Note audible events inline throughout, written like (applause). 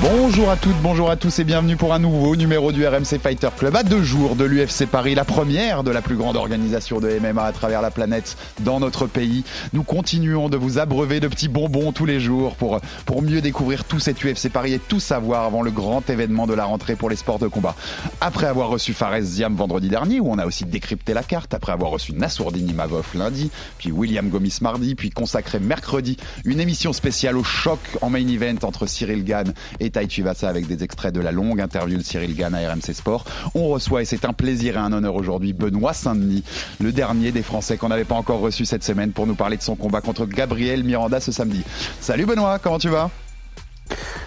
Bonjour à toutes, bonjour à tous et bienvenue pour un nouveau numéro du RMC Fighter Club à deux jours de l'UFC Paris, la première de la plus grande organisation de MMA à travers la planète dans notre pays. Nous continuons de vous abreuver de petits bonbons tous les jours pour, pour mieux découvrir tout cet UFC Paris et tout savoir avant le grand événement de la rentrée pour les sports de combat. Après avoir reçu Fares Ziam vendredi dernier, où on a aussi décrypté la carte, après avoir reçu Nassourdine Imavov lundi, puis William Gomis mardi, puis consacré mercredi une émission spéciale au choc en main event entre Cyril Gann et Tai Chivasa avec des extraits de la longue interview de Cyril Gann à RMC Sport. On reçoit, et c'est un plaisir et un honneur aujourd'hui, Benoît Saint-Denis, le dernier des Français qu'on n'avait pas encore reçu cette semaine pour nous parler de son combat contre Gabriel Miranda ce samedi. Salut Benoît, comment tu vas?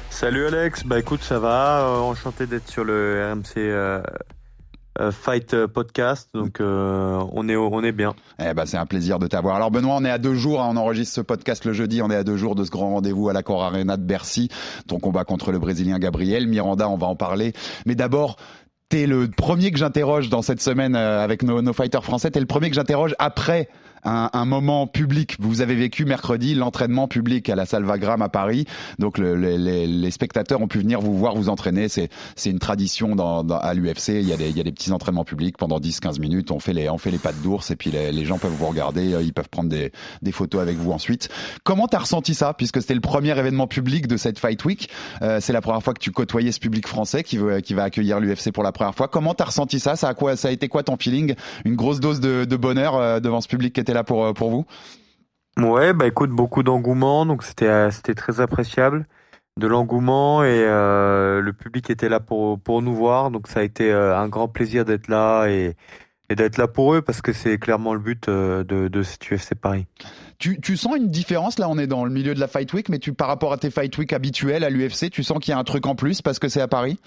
Salut Alex, bah écoute ça va, euh, enchanté d'être sur le RMC euh, Fight euh, Podcast, donc euh, on est on est bien. Eh ben, c'est un plaisir de t'avoir. Alors Benoît, on est à deux jours, hein, on enregistre ce podcast le jeudi, on est à deux jours de ce grand rendez-vous à l'Accor Arena de Bercy, ton combat contre le Brésilien Gabriel. Miranda, on va en parler. Mais d'abord, t'es le premier que j'interroge dans cette semaine euh, avec nos, nos fighters français, t'es le premier que j'interroge après un, un, moment public. Vous avez vécu mercredi l'entraînement public à la Salvagram à Paris. Donc le, le, les, les, spectateurs ont pu venir vous voir vous entraîner. C'est une tradition dans, dans à l'UFC. Il y a des il y a des petits entraînements publics pendant 10-15 minutes. On fait les on fait les pattes d'ours et puis les, les, gens peuvent vous regarder. Ils peuvent prendre des, des photos avec vous ensuite. Comment t'as ressenti ça? Puisque c'était le premier événement public de cette Fight Week. Euh, c'est la première fois que tu côtoyais ce public français qui veut qui va accueillir l'UFC pour la première fois. Comment t'as ressenti ça? Ça a quoi Ça a été quoi ton feeling? Une grosse dose de, de bonheur euh, devant ce public qui était là pour, euh, pour vous? Ouais, bah écoute, beaucoup d'engouement, donc c'était euh, c'était très appréciable, de l'engouement et euh, le public était là pour pour nous voir, donc ça a été un grand plaisir d'être là et, et d'être là pour eux parce que c'est clairement le but de de cette UFC Paris. Tu, tu sens une différence là On est dans le milieu de la Fight Week, mais tu par rapport à tes Fight Week habituels à l'UFC, tu sens qu'il y a un truc en plus parce que c'est à Paris?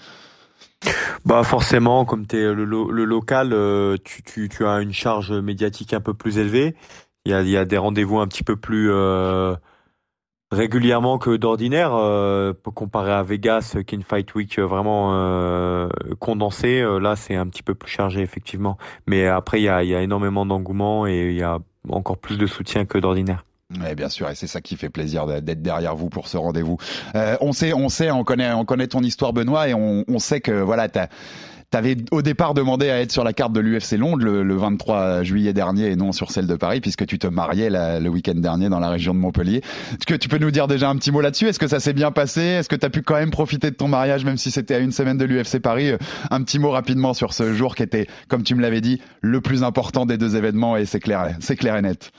Bah forcément, comme tu es le, local, euh, tu, as une charge médiatique un peu plus élevée. Il y a, des rendez-vous un petit peu plus euh, régulièrement que d'ordinaire, euh, comparé à Vegas, qui est une fight week vraiment condensée. Là, c'est un petit peu plus chargé effectivement. Mais après, il y a, il y a énormément d'engouement et il y a encore plus de soutien que d'ordinaire. Oui, bien sûr, et c'est ça qui fait plaisir d'être derrière vous pour ce rendez-vous. Euh, on sait, on sait, on connaît, on connaît ton histoire, Benoît, et on, on sait que voilà, t'as T'avais au départ demandé à être sur la carte de l'UFC Londres le, le, 23 juillet dernier et non sur celle de Paris puisque tu te mariais le week-end dernier dans la région de Montpellier. Est-ce que tu peux nous dire déjà un petit mot là-dessus? Est-ce que ça s'est bien passé? Est-ce que tu as pu quand même profiter de ton mariage même si c'était à une semaine de l'UFC Paris? Un petit mot rapidement sur ce jour qui était, comme tu me l'avais dit, le plus important des deux événements et c'est clair, c'est clair et net.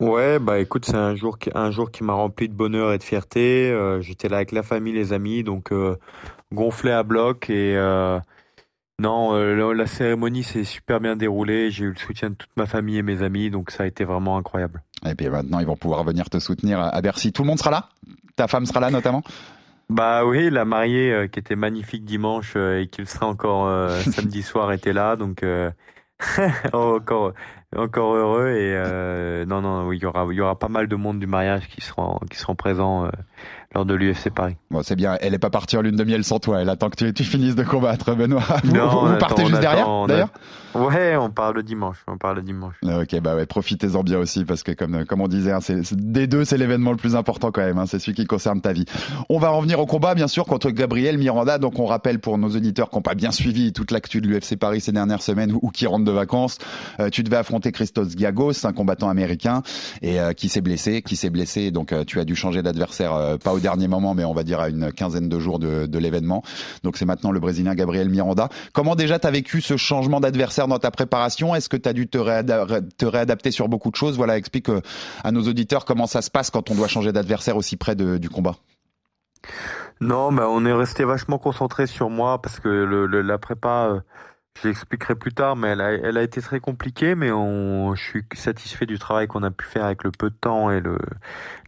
Ouais, bah écoute, c'est un jour qui, un jour qui m'a rempli de bonheur et de fierté. Euh, J'étais là avec la famille, les amis, donc euh, gonflé à bloc et euh, non, euh, la cérémonie s'est super bien déroulée. J'ai eu le soutien de toute ma famille et mes amis, donc ça a été vraiment incroyable. Et puis maintenant, ils vont pouvoir venir te soutenir à Bercy. Tout le monde sera là? Ta femme sera là notamment? Bah oui, la mariée qui était magnifique dimanche et qui le sera encore (laughs) samedi soir était là, donc (laughs) encore encore heureux et euh, non non il y aura il y aura pas mal de monde du mariage qui seront qui seront présents euh, lors de l'UFC Paris. Bon c'est bien, elle est pas partie en lune de miel sans toi, elle attend que tu, tu finisses de combattre Benoît. Vous, (laughs) non, vous, vous partez juste derrière d'ailleurs Ouais, on parle le dimanche, on parle le dimanche. Ok, bah ouais, profitez-en bien aussi parce que comme comme on disait, hein, c'est des deux, c'est l'événement le plus important quand même. Hein, c'est celui qui concerne ta vie. On va revenir au combat bien sûr contre Gabriel Miranda. Donc on rappelle pour nos auditeurs qui n'ont pas bien suivi toute l'actu de l'UFC Paris ces dernières semaines ou, ou qui rentrent de vacances, euh, tu devais affronter Christos Giagos, un combattant américain et euh, qui s'est blessé, qui s'est blessé. Donc euh, tu as dû changer d'adversaire, euh, pas au dernier moment, mais on va dire à une quinzaine de jours de, l'événement. Donc c'est maintenant le Brésilien Gabriel Miranda. Comment déjà tu as vécu ce changement d'adversaire dans ta préparation? Est-ce que tu as dû te, réada te, réadapter sur beaucoup de choses? Voilà, explique à nos auditeurs comment ça se passe quand on doit changer d'adversaire aussi près du combat. Non, mais on est resté vachement concentré sur moi parce que la prépa, je l'expliquerai plus tard, mais elle a, elle a été très compliquée, mais on, je suis satisfait du travail qu'on a pu faire avec le peu de temps et le,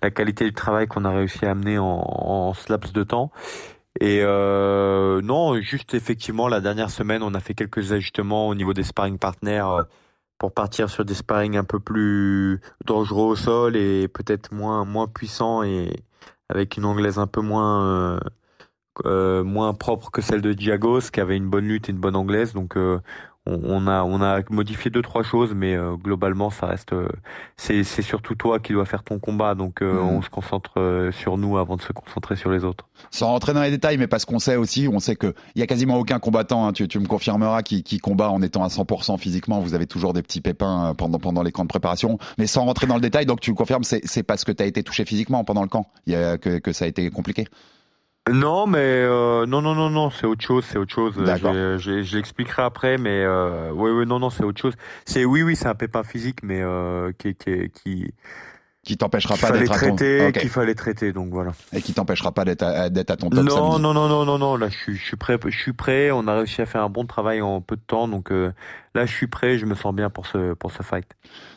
la qualité du travail qu'on a réussi à amener en, en ce laps de temps. Et euh, non, juste effectivement, la dernière semaine, on a fait quelques ajustements au niveau des sparring partners euh, pour partir sur des sparring un peu plus dangereux au sol et peut-être moins moins puissants et avec une anglaise un peu moins euh, euh, moins propre que celle de Diagos, qui avait une bonne lutte et une bonne anglaise. Donc euh, on, a on a modifié deux trois choses, mais euh, globalement ça reste c'est c'est surtout toi qui dois faire ton combat. Donc mhm. on se concentre sur nous avant de se concentrer sur les autres. Sans rentrer dans les détails, mais parce qu'on sait aussi, on sait que il y a quasiment aucun combattant. Hein, tu, tu me confirmeras qui, qui combat en étant à 100% physiquement. Vous avez toujours des petits pépins pendant pendant les camps de préparation, mais sans rentrer dans le détail. Donc tu me confirmes, c'est c'est parce que tu as été touché physiquement pendant le camp, il y a, que que ça a été compliqué. Non, mais euh, non, non, non, non, c'est autre chose, c'est autre chose. Je, je, l'expliquerai après, mais euh, oui, oui, non, non, c'est autre chose. C'est oui, oui, c'est un pépin physique, mais euh, qui, qui, qui, qui t'empêchera pas d'être à ton... qu'il fallait traiter donc voilà. Et qui t'empêchera pas d'être à, d'être à ton top non non non non non non là je suis je suis prêt je suis prêt. On a réussi à faire un bon travail en peu de temps donc euh, là je suis prêt je me sens bien pour ce pour ce fight.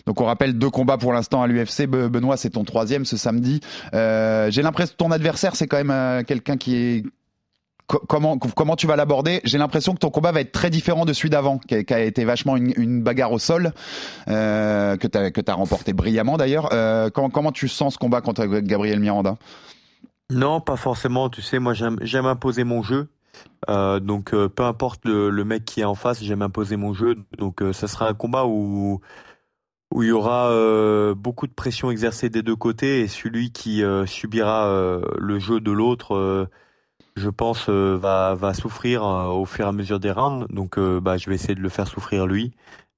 Donc on rappelle deux combats pour l'instant à l'UFC Benoît c'est ton troisième ce samedi. Euh, j'ai l'impression que ton adversaire c'est quand même euh, quelqu'un qui est comment tu vas l'aborder? J'ai l'impression que ton combat va être très différent de celui d'avant, qui, a été vachement une, bagarre au sol, euh, que tu as remporté brillamment d'ailleurs. Euh, comment, tu sens ce combat contre Gabriel Miranda? Non, pas forcément. Tu sais, moi j'aime imposer mon jeu. Euh, donc peu importe le, mec qui est en face, j'aime imposer mon jeu. Donc ça sera un combat où il y aura beaucoup de pression exercée des deux côtés et celui qui subira le jeu de l'autre je pense, euh, va, va souffrir euh, au fur et à mesure des rounds. Donc, euh, bah, je vais essayer de le faire souffrir lui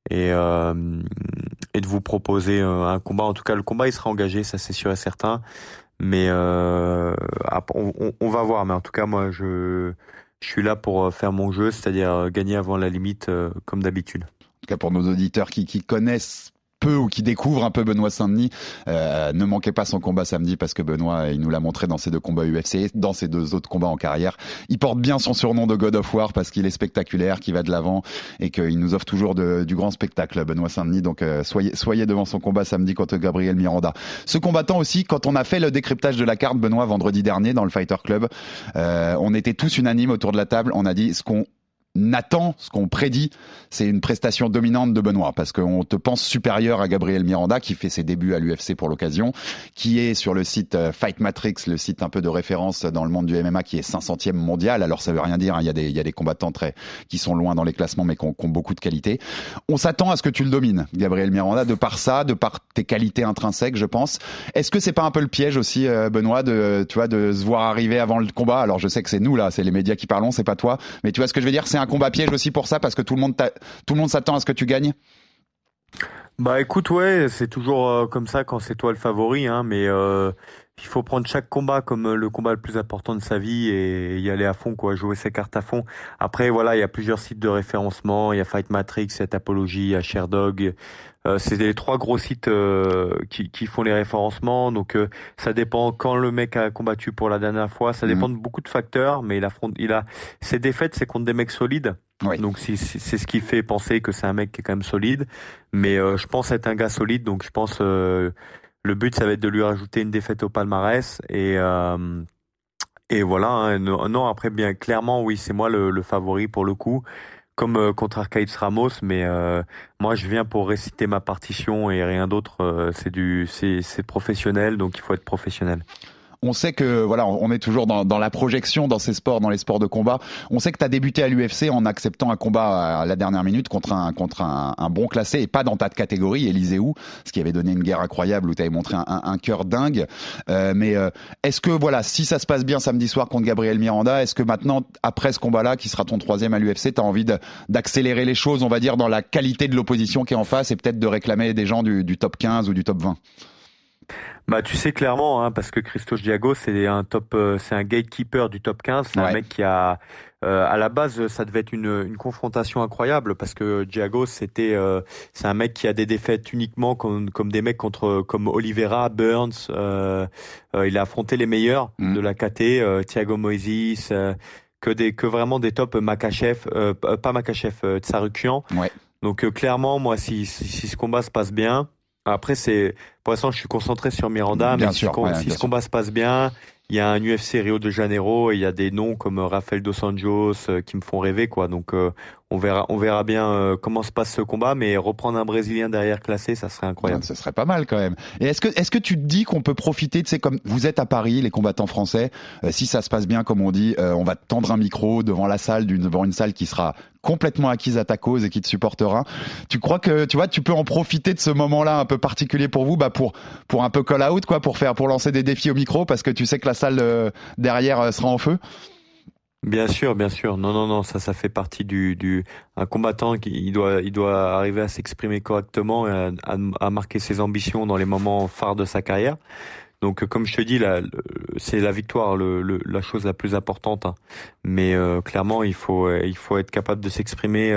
et, et de vous proposer un combat. En tout cas, le combat, il sera engagé, ça c'est sûr et certain. Mais on, va voir. Mais en tout cas, moi, je, je suis là pour faire mon jeu, c'est-à-dire gagner avant la limite, comme d'habitude. En tout cas, pour nos auditeurs qui, qui connaissent peu ou qui découvre un peu Benoît Saint-Denis, euh, ne manquez pas son combat samedi parce que Benoît, il nous l'a montré dans ses deux combats UFC, dans ses deux autres combats en carrière. Il porte bien son surnom de God of War parce qu'il est spectaculaire, qu'il va de l'avant et qu'il nous offre toujours de, du grand spectacle, Benoît Saint-Denis. Donc euh, soyez, soyez devant son combat samedi contre Gabriel Miranda. Ce combattant aussi, quand on a fait le décryptage de la carte, Benoît, vendredi dernier dans le Fighter Club, euh, on était tous unanimes autour de la table. On a dit ce qu'on Nathan, ce qu'on prédit, c'est une prestation dominante de Benoît, parce qu'on te pense supérieur à Gabriel Miranda, qui fait ses débuts à l'UFC pour l'occasion, qui est sur le site euh, Fight Matrix, le site un peu de référence dans le monde du MMA, qui est 500e mondial. Alors ça veut rien dire, hein. il, y a des, il y a des combattants très, qui sont loin dans les classements, mais qui ont, beaucoup de qualité. On s'attend à ce que tu le domines, Gabriel Miranda, de par ça, de par tes qualités intrinsèques, je pense. Est-ce que c'est pas un peu le piège aussi, euh, Benoît, de, tu vois, de se voir arriver avant le combat? Alors je sais que c'est nous là, c'est les médias qui parlons, c'est pas toi, mais tu vois ce que je veux dire? Un combat piège aussi pour ça parce que tout le monde tout le monde s'attend à ce que tu gagnes? Bah écoute ouais, c'est toujours euh, comme ça quand c'est toi le favori, hein, mais euh, il faut prendre chaque combat comme euh, le combat le plus important de sa vie et y aller à fond, quoi, jouer ses cartes à fond. Après voilà, il y a plusieurs sites de référencement, il y a Fight Matrix, il y a Tapology, il y a Sherdog. c'est les trois gros sites qui, qui, font les référencements, donc ça dépend quand le mec a combattu pour la dernière fois, ça mhm. dépend de beaucoup de facteurs, mais il affronte, il a ses défaites, c'est contre des mecs solides. Donc c'est ce qui fait penser que c'est un mec qui est quand même solide. Mais euh, je pense être un gars solide, donc je pense euh, le but ça va être de lui rajouter une défaite au palmarès et euh, et voilà. Hein. non, après bien clairement oui c'est moi le, le, favori pour le coup, comme contre Arcades Ramos. Mais moi je viens pour réciter ma partition et rien d'autre. c'est du c'est professionnel donc il faut être professionnel on sait que voilà, on est toujours dans, dans, la projection dans ces sports, dans les sports de combat. On sait que tu as débuté à l'UFC en acceptant un combat à la dernière minute contre un contre un, un bon classé et pas dans ta catégorie, Eliseu, ce qui avait donné une guerre incroyable où tu avais montré un, un, cœur dingue. Euh, mais euh, est-ce que voilà, si ça se passe bien samedi soir contre Gabriel Miranda, est-ce que maintenant après ce combat-là, qui sera ton troisième à l'UFC, tu as envie d'accélérer les choses, on va dire, dans la qualité de l'opposition qui est en face et peut-être de réclamer des gens du, du top 15 ou du top 20 bah tu sais clairement hein, parce que Christos Diago c'est un top euh, c'est un gatekeeper du top 15, c'est un mec qui a euh, à la base ça devait être une, une confrontation incroyable parce que Diago c'était euh, c'est un mec qui a des défaites uniquement comme comme des mecs contre comme Oliveira, Burns, il a affronté les meilleurs mm. de la KT, Thiago Moises que des que vraiment des tops Makachev, euh, pas Makachev, euh, Tsarukian. Ouais. Donc euh, clairement, moi, si, si, si ce combat se passe bien, après c'est pour l'instant je suis concentré sur Miranda, Bien mais sûr, si, ouais, ce combat se passe bien, il y a un UFC Rio de Janeiro et il y a des noms comme euh, Rafael dos Anjos euh, qui me font rêver quoi. Donc euh, on verra on verra bien comment se passe ce combat, mais reprendre un Brésilien derrière classé, ça serait incroyable. Ce serait pas mal quand même. Et est-ce que est-ce que tu te dis qu'on peut profiter, tu sais, comme vous êtes à Paris, les combattants français, si ça se passe bien, comme on dit, on va te tendre un micro devant la salle, devant une salle qui sera complètement acquise à ta cause et qui te supportera. Tu crois que tu vois, tu peux en profiter de ce moment-là un peu particulier pour vous, bah pour pour un peu call out quoi, pour faire pour lancer des défis au micro parce que tu sais que la salle euh, derrière euh, sera en feu? Bien sûr, bien sûr. Non, non, non, ça, ça fait partie du, un combattant qui, il doit, il doit arriver à s'exprimer correctement et à, marquer ses ambitions dans les moments phares de sa carrière. Donc, euh, comme je te dis, c'est la victoire, la chose la plus importante. hein. Mais clairement, il faut, il faut être capable de s'exprimer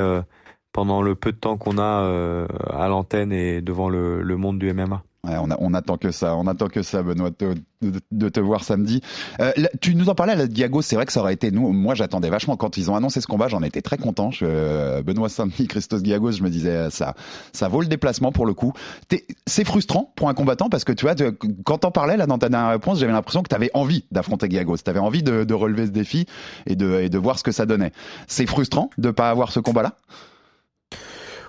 pendant le peu de temps qu'on a à l'antenne et devant le monde du MMA. On, attend que ça, on attend que ça, Benoît, de, te- voir samedi. Euh, tu nous en parlais à la Diago, c'est vrai que ça aurait été nous. Moi, j'attendais vachement quand ils ont annoncé ce combat, j'en étais très content. Euh, Benoît samedi, (laughs) Christos Diagos, je me disais euh, ça, ça vaut le déplacement pour le coup. C'est frustrant pour un combattant parce que tu vois, quand t'en parlais là dans ta dernière réponse, j'avais l'impression que t'avais envie d'affronter Diagos, t'avais envie de, de relever ce défi et de, et de voir ce que ça donnait. C'est frustrant de pas avoir ce combat-là?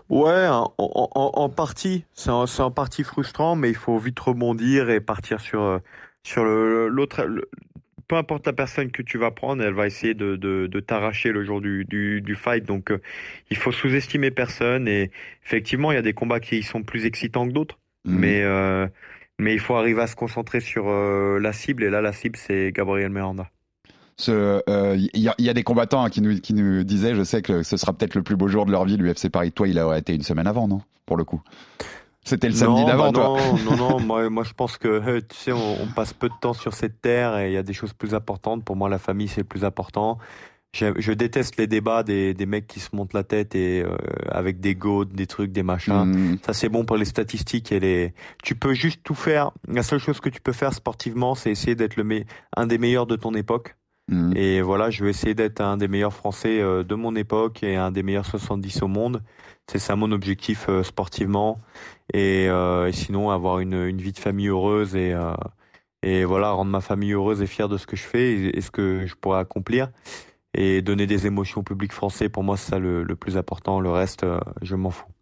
Ouais, en, en, en- partie, c'est en, c'est en partie frustrant, mais il faut vite rebondir et partir sur euh, sur le l'autre. le- Peu importe la personne que tu vas prendre, elle va essayer de, de, de t'arracher le jour du, du, du fight. Donc, euh, il faut sous-estimer personne. Et effectivement, il y a des combats qui sont plus excitants que d'autres, Mhm. mais euh, mais il faut arriver à se concentrer sur euh, la cible. Et là, la cible, c'est Gabriel Miranda. Ce, euh, Il y, a, il y a des combattants hein, qui, nous, qui nous disaient, je sais que ce sera peut-être le plus beau jour de leur vie, l'UFC Paris. Toi, il aurait été une semaine avant, non Pour le coup? C'était le samedi d'avant, bah toi. non, (laughs) non, non, moi, moi je pense que euh, tu sais, on, on passe peu de temps sur cette terre et il y a des choses plus importantes. Pour moi, la famille c'est le plus important. Je déteste les débats des, des mecs qui se montent la tête et euh, avec des goats, des trucs, des machins. Mhm. Ça c'est bon pour les statistiques et les. Tu peux juste tout faire. La seule chose que tu peux faire sportivement, c'est essayer d'être le me- un des meilleurs de ton époque. Mhm. Et voilà, je vais essayer d'être un des meilleurs Français euh, de mon époque et un des meilleurs 70 au monde. C'est ça mon objectif euh, sportivement. Et, euh, et sinon, avoir une, une vie de famille heureuse et, euh, et voilà, rendre ma famille heureuse et fière de ce que je fais et, ce que je pourrais accomplir. Et donner des émotions au public français, pour moi, c'est ça le, le plus important. Le reste, euh, je m'en fous.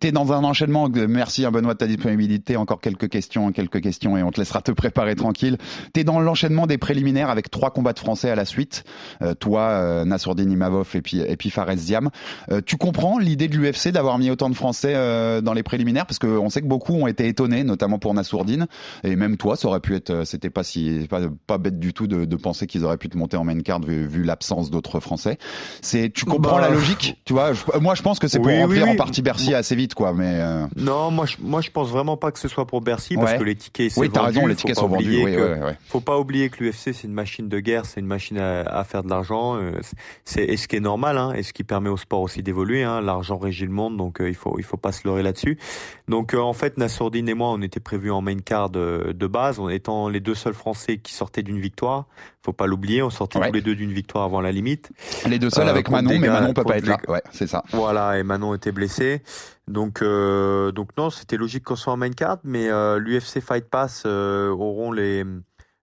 T'es- dans un enchaînement. Merci, hein, Benoît, de ta disponibilité. Encore quelques questions, quelques questions, et on te laissera te préparer tranquille. T'es dans l'enchaînement des préliminaires avec trois combats de Français à la suite. Euh, toi, euh, Nassourdine Imavov et puis et puis Fares Ziam. Euh, tu comprends l'idée de l'UFC d'avoir mis autant de Français euh, dans les préliminaires? Parce qu'on sait que beaucoup ont été étonnés, notamment pour Nassourdine, et même toi, ça aurait pu être. euh, C'était pas si pas, pas bête du tout de, de penser qu'ils auraient pu te monter en main card vu, vu l'absence d'autres Français. C'est tu comprends Bah, la logique, tu vois. je- moi, je pense que c'est pour Oui, oui, remplir en partie Bercy assez vite, quoi. Mais euh, Non, moi je, moi je pense vraiment pas que ce soit pour Bercy parce Ouais. que les tickets oui, t'as raison, les tickets sont vendus. Oui, que- ouais, ouais. Faut pas oublier que l'UFC c'est une machine de guerre, c'est une machine à, à faire de l'argent. euh, C'est et ce qui est normal, hein, et ce qui permet au sport aussi d'évoluer. Hein, L'argent régit le monde, donc euh, il faut il faut pas se leurrer là-dessus. Donc euh, en fait, Nassourdine et moi, on était prévus en main card euh, de base, en étant les deux seuls Français qui sortaient d'une victoire. Faut pas l'oublier, on sortait tous les deux d'une victoire avant la limite. Les deux seuls avec Manon, mais Manon peut pas être là. Ouais, c'est ça. Voilà, et Manon était blessé. Donc, euh, donc non, c'était logique qu'on soit en main card, mais euh, l'UFC Fight Pass euh, auront les,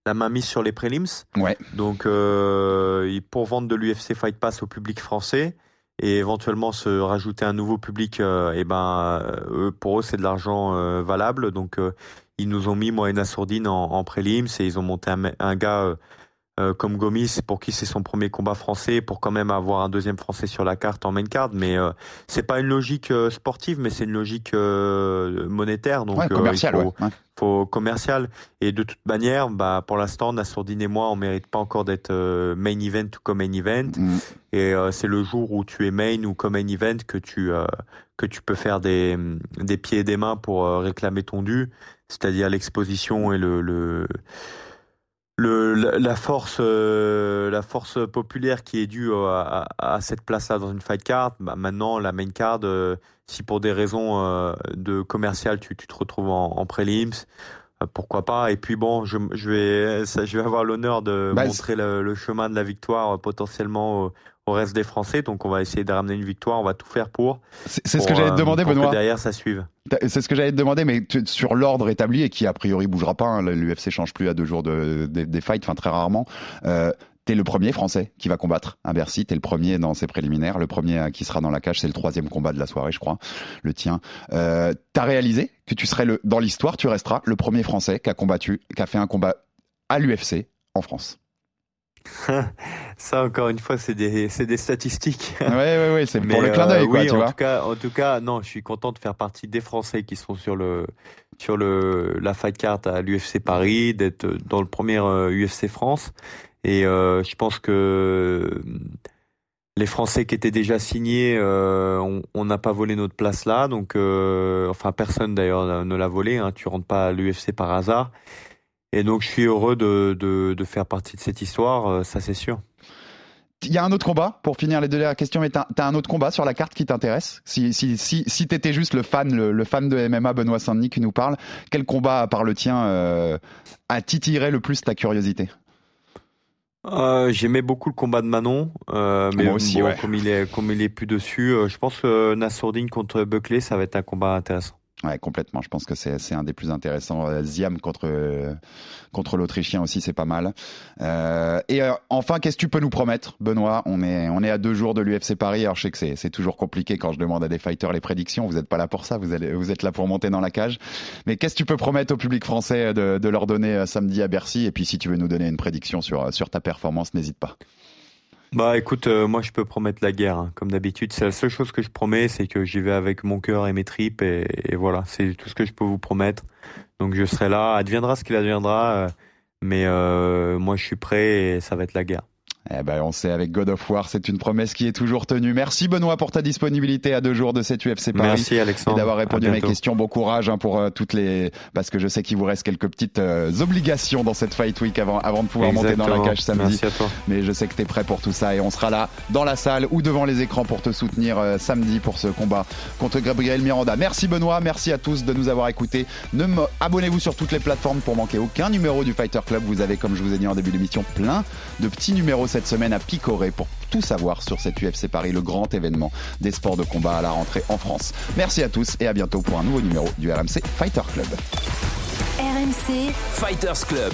la main mise sur les prelims. Ouais. Donc, pour vendre de l'UFC Fight Pass au public français et éventuellement se rajouter un nouveau public, et ben, euh, eux, pour eux, c'est de l'argent valable. Donc, ils nous ont mis, moi et Nassourdine, en, en prélims et ils ont monté un gars euh, comme Gomis pour qui c'est son premier combat français pour quand même avoir un deuxième français sur la carte en main card mais euh, c'est pas une logique euh, sportive mais c'est une logique euh, monétaire donc Ouais, euh, commercial, il faut, ouais. faut commercial et de toute manière bah pour l'instant Nassourdine et moi on mérite pas encore d'être main event ou comme main event Mm. et euh, c'est le jour où tu es main ou comme main event que tu euh, que tu peux faire des des pieds et des mains pour réclamer ton dû c'est-à-dire l'exposition et le, le le, la, la force, euh, la force populaire qui est due euh, à, à, à cette place-là dans une fight card, bah maintenant la main card, euh, si pour des raisons euh, de commercial tu, tu te retrouves en, en prelims, pourquoi pas? Et puis bon, je, je vais, ça, je vais avoir l'honneur de Bah, montrer le, le chemin de la victoire euh, potentiellement au, reste des Français. Donc on va essayer de ramener une victoire. On va tout faire pour. C'est ce que j'allais te euh, demander, pour que Benoît. derrière, ça suive. C'est ce que j'allais te demander, mais sur l'ordre établi et qui a priori bougera pas, hein, l'UFC change plus à deux jours de, des- des fights, enfin très rarement. Euh, T'es le premier français qui va combattre à Bercy. T'es le premier dans ses préliminaires. Le premier euh, qui sera dans la cage, c'est le troisième combat de la soirée, je crois, le tien. Euh, T'as réalisé que tu serais le, dans l'histoire, tu resteras le premier français qui a combattu, qui a fait un combat à l'UFC en France. Ça, encore une fois, c'est des, des statistiques. Ouais, ouais, ouais, c'est pour le clin euh, d'œil, quoi, oui, tu en vois. Tout cas, en tout cas, non, je suis content de faire partie des Français qui sont sur le sur le la fight card à l'UFC Paris, d'être dans le premier euh, UFC France. Et euh, je pense que euh, les Français qui étaient déjà signés, euh, on- n'a pas volé notre place là. Donc, euh, enfin, personne d'ailleurs ne l'a volé. Hein, tu rentres pas à l'UFC par hasard. Et donc, je suis heureux de, de, de faire partie de cette histoire, euh, ça c'est sûr. Il y a un autre combat pour finir les deux dernières questions, mais t'as as un autre combat sur la carte qui t'intéresse? Si si si si t'étais juste le fan le, le fan de MMA Benoît Saint-Denis qui nous parle, quel combat à part le tien euh, a titillé le plus ta curiosité? Euh, J'aimais beaucoup le combat de Manon, euh, mais Moi aussi, bon, ouais. comme il est comme il est plus dessus, je pense que Nassourdine contre Buckley, ça va être un combat intéressant. Ouais, complètement. Je pense que c'est un des plus intéressants. Euh, Ziam contre euh, contre l'Autrichien aussi, c'est pas mal. Euh, et euh, enfin, qu'est-ce que tu peux nous promettre, Benoît? On est on est à deux jours de l'UFC Paris. Alors je sais que c'est toujours compliqué quand je demande à des fighters les prédictions. Vous êtes pas là pour ça. Vous allez vous êtes là pour monter dans la cage. Mais qu'est-ce que tu peux promettre au public français de, de leur donner euh, samedi à Bercy? Et puis si tu veux nous donner une prédiction sur sur ta performance, n'hésite pas. Bah écoute, euh, moi je peux promettre la guerre, hein, comme d'habitude. C'est la seule chose que je promets, c'est que j'y vais avec mon cœur et mes tripes, et, voilà, c'est tout ce que je peux vous promettre. Donc je serai là, adviendra ce qu'il adviendra, euh, mais euh, moi je suis prêt et ça va être la guerre. Eh ben, on sait avec God of War, c'est une promesse qui est toujours tenue. Merci Benoît pour ta disponibilité à deux jours de cette UFC Paris. Merci et Alexandre. d'avoir répondu à, mes questions. Bon courage hein, pour euh, toutes les parce que je sais qu'il vous reste quelques petites euh, obligations dans cette fight week avant avant de pouvoir monter dans la cage samedi. Merci à toi. Mais je sais que tu es prêt pour tout ça et on sera là dans la salle ou devant les écrans pour te soutenir euh, samedi pour ce combat contre Gabriel Miranda. Merci Benoît, merci à tous de nous avoir écoutés. Ne me- Abonnez-vous sur toutes les plateformes pour manquer aucun numéro du Fighter Club. Vous avez, comme je vous ai dit en début d'émission, plein de petits numéros cette semaine à picorer pour tout savoir sur cette UFC Paris, le grand événement des sports de combat à la rentrée en France. Merci à tous et à bientôt pour un nouveau numéro du RMC Fighter Club. RMC, Fighters Club.